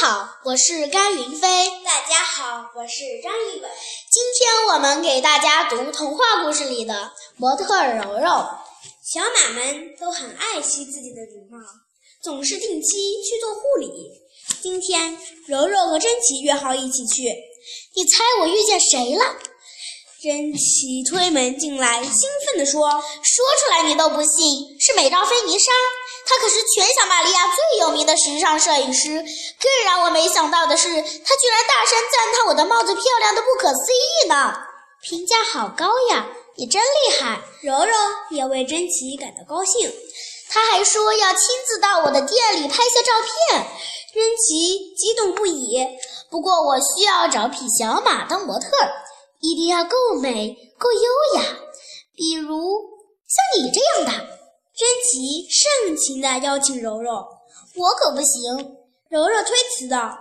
好，我是甘云飞。大家好，我是张一伟。今天我们给大家读童话故事里的模特柔柔。小马们都很爱惜自己的羽毛，总是定期去做护理。今天，柔柔和珍奇约好一起去。你猜我遇见谁了？珍奇推门进来，兴奋地说：“说出来你都不信，是美照菲尼莎。她可是全小玛利亚最有名的时尚摄影师。更让我没想到的是，她居然大声赞叹我的帽子漂亮的不可思议呢，评价好高呀！你真厉害。”柔柔也为珍奇感到高兴，她还说要亲自到我的店里拍些照片。珍奇激动不已。不过我需要找匹小马当模特。一定要够美、够优雅，比如像你这样的。珍奇盛情地邀请柔柔，我可不行。柔柔推辞道：“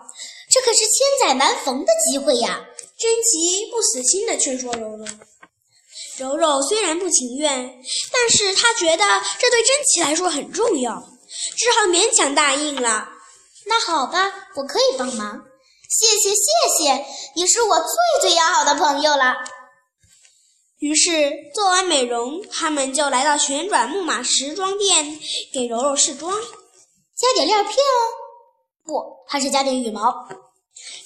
这可是千载难逢的机会呀！”珍奇不死心地劝说柔柔。柔柔虽然不情愿，但是她觉得这对珍奇来说很重要，只好勉强答应了。那好吧，我可以帮忙。谢谢谢谢，你是我最最要好的朋友了。于是做完美容，他们就来到旋转木马时装店给柔柔试妆，加点亮片哦。不，还是加点羽毛。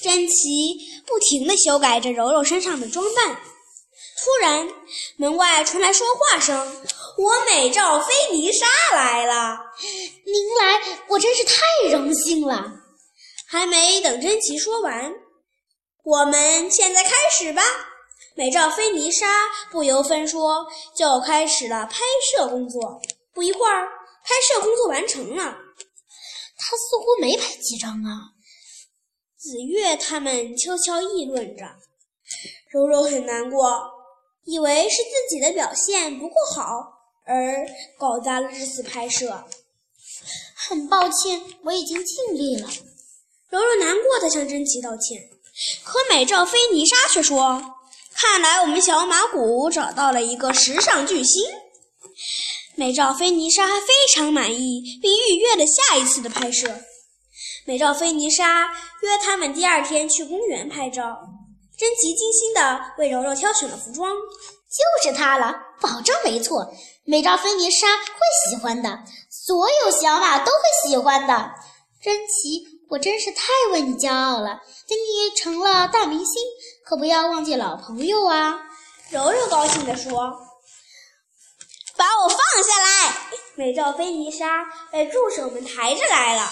珍奇不停地修改着柔柔身上的装扮。突然，门外传来说话声：“我美照菲尼莎来了。”您来，我真是太荣幸了。还没等珍奇说完，我们现在开始吧。美照菲尼莎不由分说就开始了拍摄工作。不一会儿，拍摄工作完成了。他似乎没拍几张啊。紫月他们悄悄议论着。柔柔很难过，以为是自己的表现不够好而搞砸了这次拍摄。很抱歉，我已经尽力了。柔柔难过的向珍奇道歉，可美照菲尼莎却说：“看来我们小马谷找到了一个时尚巨星。”美照菲尼莎非常满意，并预约了下一次的拍摄。美照菲尼莎约他们第二天去公园拍照。珍奇精心地为柔柔挑选了服装，就是它了，保证没错。美照菲尼莎会喜欢的，所有小马都会喜欢的。珍奇。我真是太为你骄傲了！等你成了大明星，可不要忘记老朋友啊！柔柔高兴地说：“把我放下来！”美照菲尼莎被助手们抬着来了。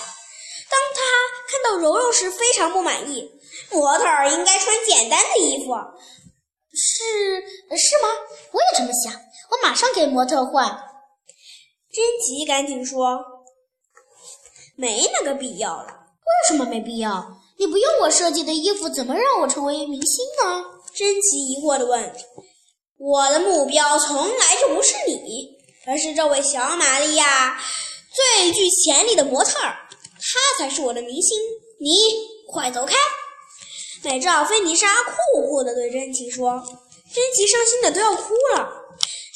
当他看到柔柔时，非常不满意。模特儿应该穿简单的衣服，是是吗？我也这么想。我马上给模特换。珍奇赶紧说：“没那个必要了。”为什么没必要？你不用我设计的衣服，怎么让我成为明星呢？珍奇疑惑地问。我的目标从来就不是你，而是这位小玛利亚最具潜力的模特儿，她才是我的明星。你快走开！美照菲尼莎酷酷地对珍奇说。珍奇伤心的都要哭了。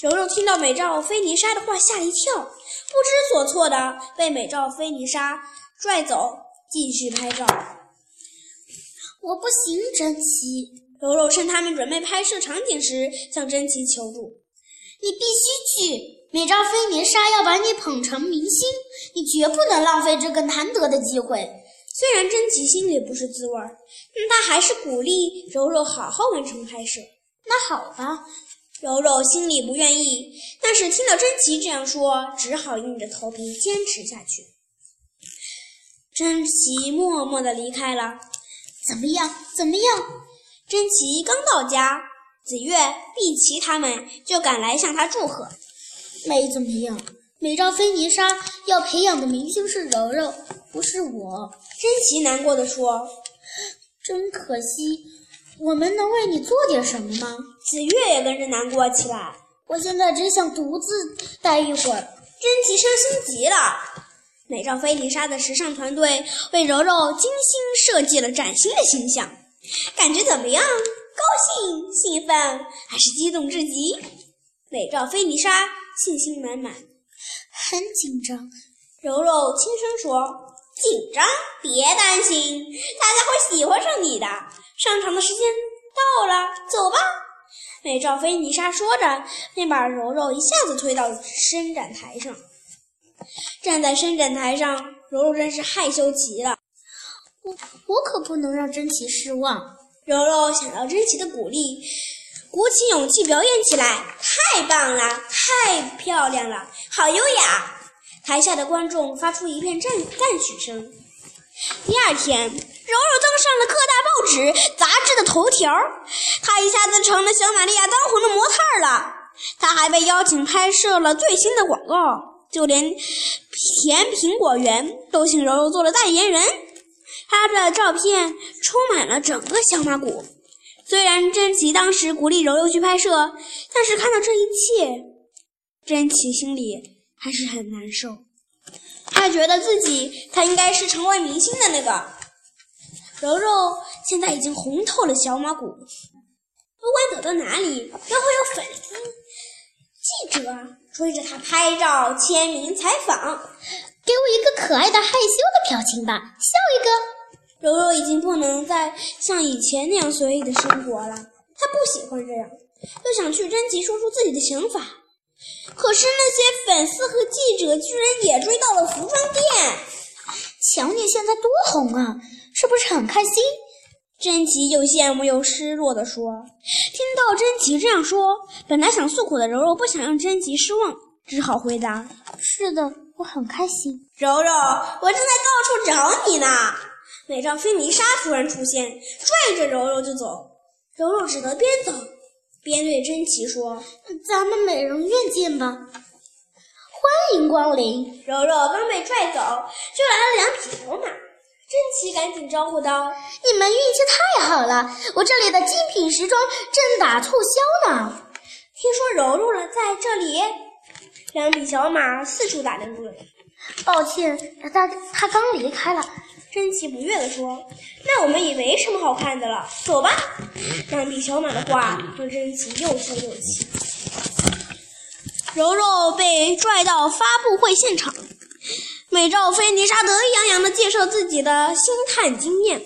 柔柔听到美照菲尼莎的话，吓一跳，不知所措的被美照菲尼莎拽走。继续拍照，我不行，珍奇。柔柔趁他们准备拍摄场景时，向珍奇求助：“你必须去！美照菲尼莎要把你捧成明星，你绝不能浪费这个难得的机会。”虽然珍奇心里不是滋味儿，但他还是鼓励柔柔好好完成拍摄。那好吧，柔柔心里不愿意，但是听到珍奇这样说，只好硬着头皮坚持下去。珍奇默默地离开了。怎么样？怎么样？珍奇刚到家，紫月、碧琪他们就赶来向他祝贺。没怎么样。美照菲尼莎要培养的明星是柔柔，不是我。珍奇难过的说：“真可惜，我们能为你做点什么吗？”紫月也跟着难过起来。我现在只想独自待一会儿。珍奇伤心极了。美照菲尼莎的时尚团队为柔柔精心设计了崭新的形象，感觉怎么样？高兴、兴奋还是激动至极？美照菲尼莎信心满满。很紧张，柔柔轻声说：“紧张，别担心，大家会喜欢上你的。上场的时间到了，走吧。美照菲尼莎说着，便把柔柔一下子推到伸展台上。站在伸展台上，柔柔真是害羞极了。我我可不能让珍奇失望。柔柔想到珍奇的鼓励，鼓起勇气表演起来。太棒了，太漂亮了，好优雅！台下的观众发出一片赞赞许声。第二天，柔柔登上了各大报纸、杂志的头条，她一下子成了小玛利亚当红的模特了。她还被邀请拍摄了最新的广告，就连甜苹果园都请柔柔做了代言人。她的照片充满了整个小马谷。虽然珍奇当时鼓励柔柔去拍摄，但是看到这一切，珍奇心里……还是很难受，他觉得自己他应该是成为明星的那个。柔柔现在已经红透了小马谷，不管走到哪里，都会有粉丝、记者追着他拍照、签名、采访。给我一个可爱的害羞的表情吧，笑一个。柔柔已经不能再像以前那样随意的生活了，她不喜欢这样，又想去珍奇说出自己的想法。可是那些粉丝和记者居然也追到了服装店，瞧你现在多红啊，是不是很开心？珍奇又羡慕又失落地说。听到珍奇这样说，本来想诉苦的柔柔不想让珍奇失望，只好回答：“是的，我很开心。”柔柔，我正在到处找你呢。美照菲尼莎突然出现，拽着柔柔就走，柔柔只得边走。边对珍奇说：“咱们美容院见吧，欢迎光临。”柔柔刚被拽走，就来了两匹小马。珍奇赶紧招呼道：“你们运气太好了，我这里的精品时装正打促销呢。听说柔柔了在这里。”两匹小马四处打量着。抱歉，他他刚离开了。珍奇不悦地说：“那我们也没什么好看的了，走吧。”两匹小马的话让珍奇又羞又气。柔柔被拽到发布会现场，美照菲尼莎得意洋洋地介绍自己的星探经验。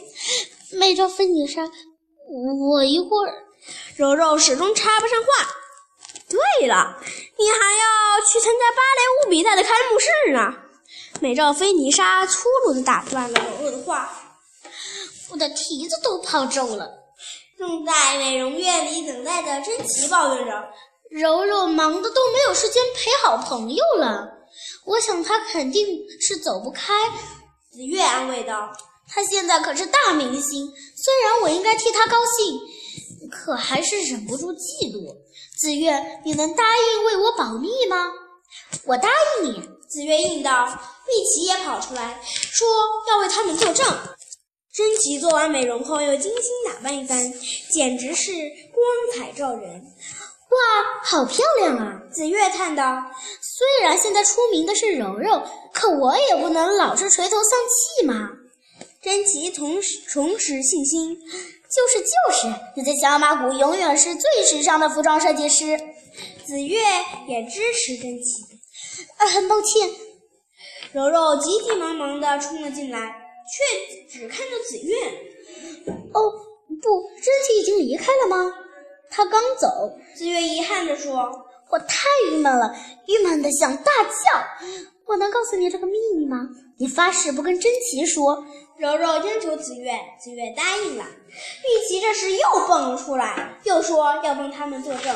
美照菲尼莎，我一会儿……柔柔始终插不上话。对了，你还要去参加芭蕾舞比赛的开幕式呢。美照菲尼莎粗鲁地打断了柔柔的话：“我的蹄子都泡皱了。”正在美容院里等待的珍奇抱怨着：“柔柔忙的都没有时间陪好朋友了。我想她肯定是走不开。”紫月安慰道：“她现在可是大明星，虽然我应该替她高兴，可还是忍不住嫉妒。紫月，你能答应为我保密吗？”“我答应你。”紫月应道。碧琪也跑出来，说要为他们作证。珍奇做完美容后，又精心打扮一番，简直是光彩照人。哇，好漂亮啊！紫月叹道：“虽然现在出名的是柔柔，可我也不能老是垂头丧气嘛。”珍奇重重拾信心：“就是就是，你在小马谷永远是最时尚的服装设计师。”紫月也支持珍奇。啊，很抱歉。柔柔急急忙忙地冲了进来，却只看到紫月。哦，不，珍奇已经离开了吗？他刚走。紫月遗憾地说：“我太郁闷了，郁闷的想大叫。我能告诉你这个秘密吗？你发誓不跟珍奇说。”柔柔央求紫月，紫月答应了。玉琪这时又蹦了出来，又说要帮他们作证。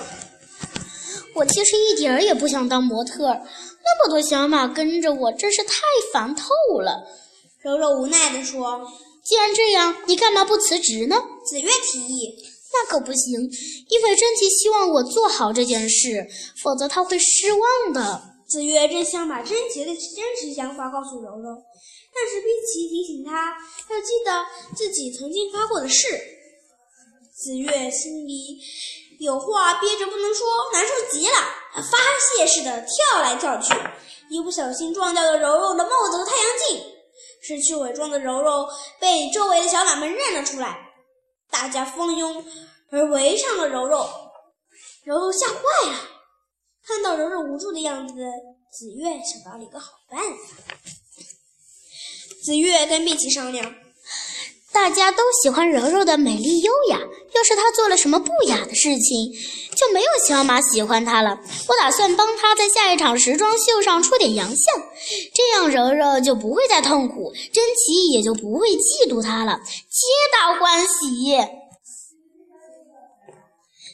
我其实一点儿也不想当模特。那么多小马跟着我，真是太烦透了。柔柔无奈地说：“既然这样，你干嘛不辞职呢？”紫月提议：“那可不行，因为珍奇希望我做好这件事，否则他会失望的。”紫月真想把珍奇的真实想法告诉柔柔，但是碧琪提醒他要记得自己曾经发过的誓。紫月心里。有话憋着不能说，难受极了，发泄似的跳来跳去，一不小心撞掉了柔柔的帽子和太阳镜。失去伪装的柔柔被周围的小马们认了出来，大家蜂拥而围上了柔柔。柔柔吓坏了，看到柔柔无助的样子，紫月想到了一个好办法。子月跟碧琪商量，大家都喜欢柔柔的美丽优雅，要是她做了什么不雅的事情，就没有小马喜欢她了。我打算帮她在下一场时装秀上出点洋相，这样柔柔就不会再痛苦，珍奇也就不会嫉妒她了，皆大欢喜。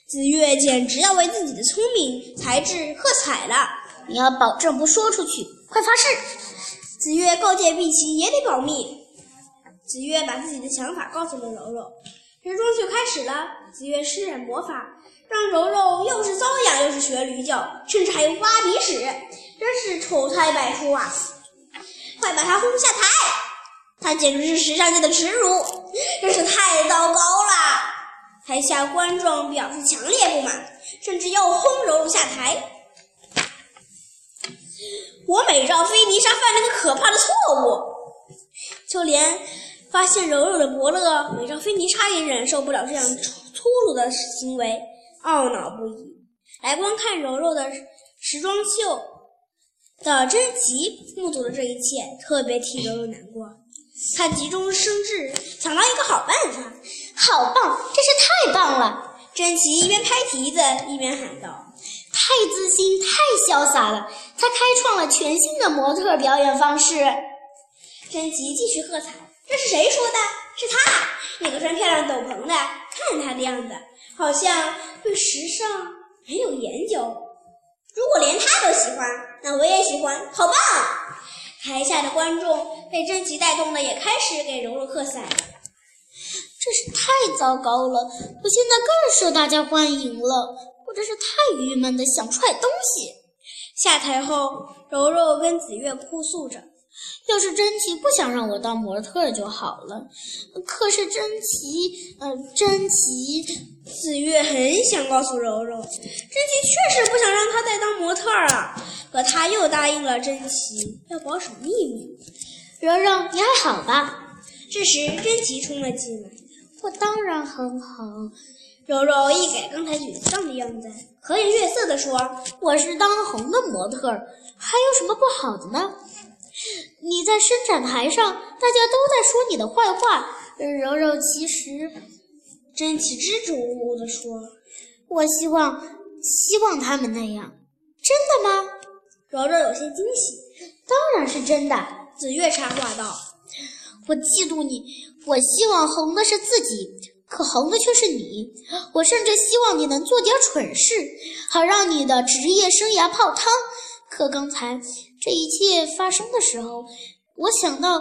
子月简直要为自己的聪明才智喝彩了。你要保证不说出去，快发誓！子月告诫碧琪也得保密。子越把自己的想法告诉了柔柔。时装秀开始了，子越施展魔法，让柔柔又是瘙痒又是学驴叫，甚至还有挖鼻屎，真是丑态百出啊！快把他轰下台！他简直是时尚界的耻辱，真是太糟糕了！台下观众表示强烈不满，甚至要轰柔柔下台。我美照菲尼莎犯了个可怕的错误，就连发现柔柔的伯乐美照菲尼差也忍受不了这样粗鲁的行为，懊恼不已。来观看柔柔的时装秀的珍奇目睹了这一切，特别替柔柔难过。他急中生智，想到一个好办法。好棒，真是太棒了！珍奇一边拍蹄子一边喊道：“太自信，太潇洒了！他开创了全新的模特表演方式。”珍奇继续喝彩：“这是谁说的？是他，那个穿漂亮斗篷的。看他的样子，好像对时尚很有研究。如果连他都喜欢，那我也喜欢，好棒！”台下的观众被真奇带动的，也开始给柔柔喝彩了。真是太糟糕了！我现在更受大家欢迎了，我真是太郁闷的想踹东西。下台后，柔柔跟子月哭诉着：“要是珍奇不想让我当模特就好了。”可是珍奇，呃，珍奇，子月很想告诉柔柔，珍奇确实不想让她再当模特啊。可他又答应了珍奇要保守秘密。柔柔，你还好吧？这时，珍奇冲了进来。我当然很好。柔柔一改刚才沮丧的样子，和颜悦色地说：“我是当红的模特，还有什么不好的呢？你在伸展台上，大家都在说你的坏话。”柔柔其实，珍奇支支吾吾地说：“我希望，希望他们那样。真的吗？”柔柔有些惊喜。当然是真的。紫月插话道：“我嫉妒你。”我希望红的是自己，可红的却是你。我甚至希望你能做点蠢事，好让你的职业生涯泡汤。可刚才这一切发生的时候，我想到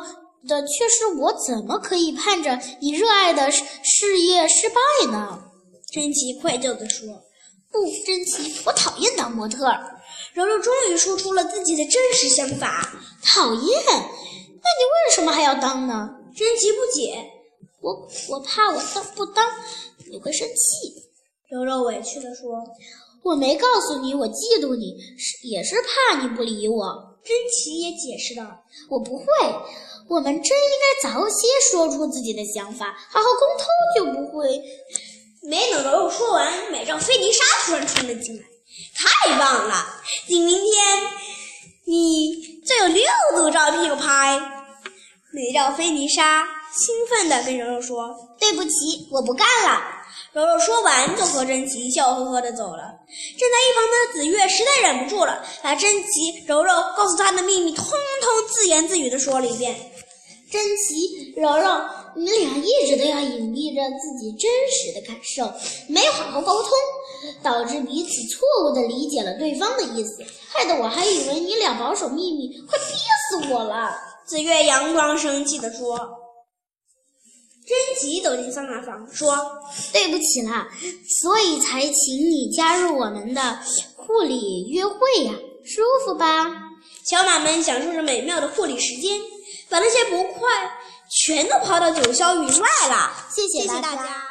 的却是我怎么可以盼着你热爱的事业失败呢？珍奇愧疚地说：“不，珍奇，我讨厌当模特。”柔柔终于说出了自己的真实想法：“讨厌？那你为什么还要当呢？”珍奇不解，我我怕我当不当你会生气。柔柔委屈地说：“我没告诉你，我嫉妒你，是也是怕你不理我。”珍奇也解释道：“我不会，我们真应该早些说出自己的想法，好好沟通，就不会。”没等柔柔说完，美照菲尼莎突然冲了进来：“太棒了！你明天你就有六组照片要拍。”美照菲尼莎兴奋地跟柔柔说：“对不起，我不干了。”柔柔说完，就和珍奇笑呵呵地走了。站在一旁的紫月实在忍不住了，把珍奇、柔柔告诉她的秘密，通通自言自语地说了一遍。珍奇、柔柔，你俩一直都要隐蔽着自己真实的感受，没有好好沟通，导致彼此错误地理解了对方的意思，害得我还以为你俩保守秘密，快憋死我了。紫月佯装生气地说：“珍奇走进桑拿房，说：‘对不起啦，所以才请你加入我们的护理约会呀，舒服吧？’小马们享受着美妙的护理时间，把那些不快全都抛到九霄云外了。谢谢大家。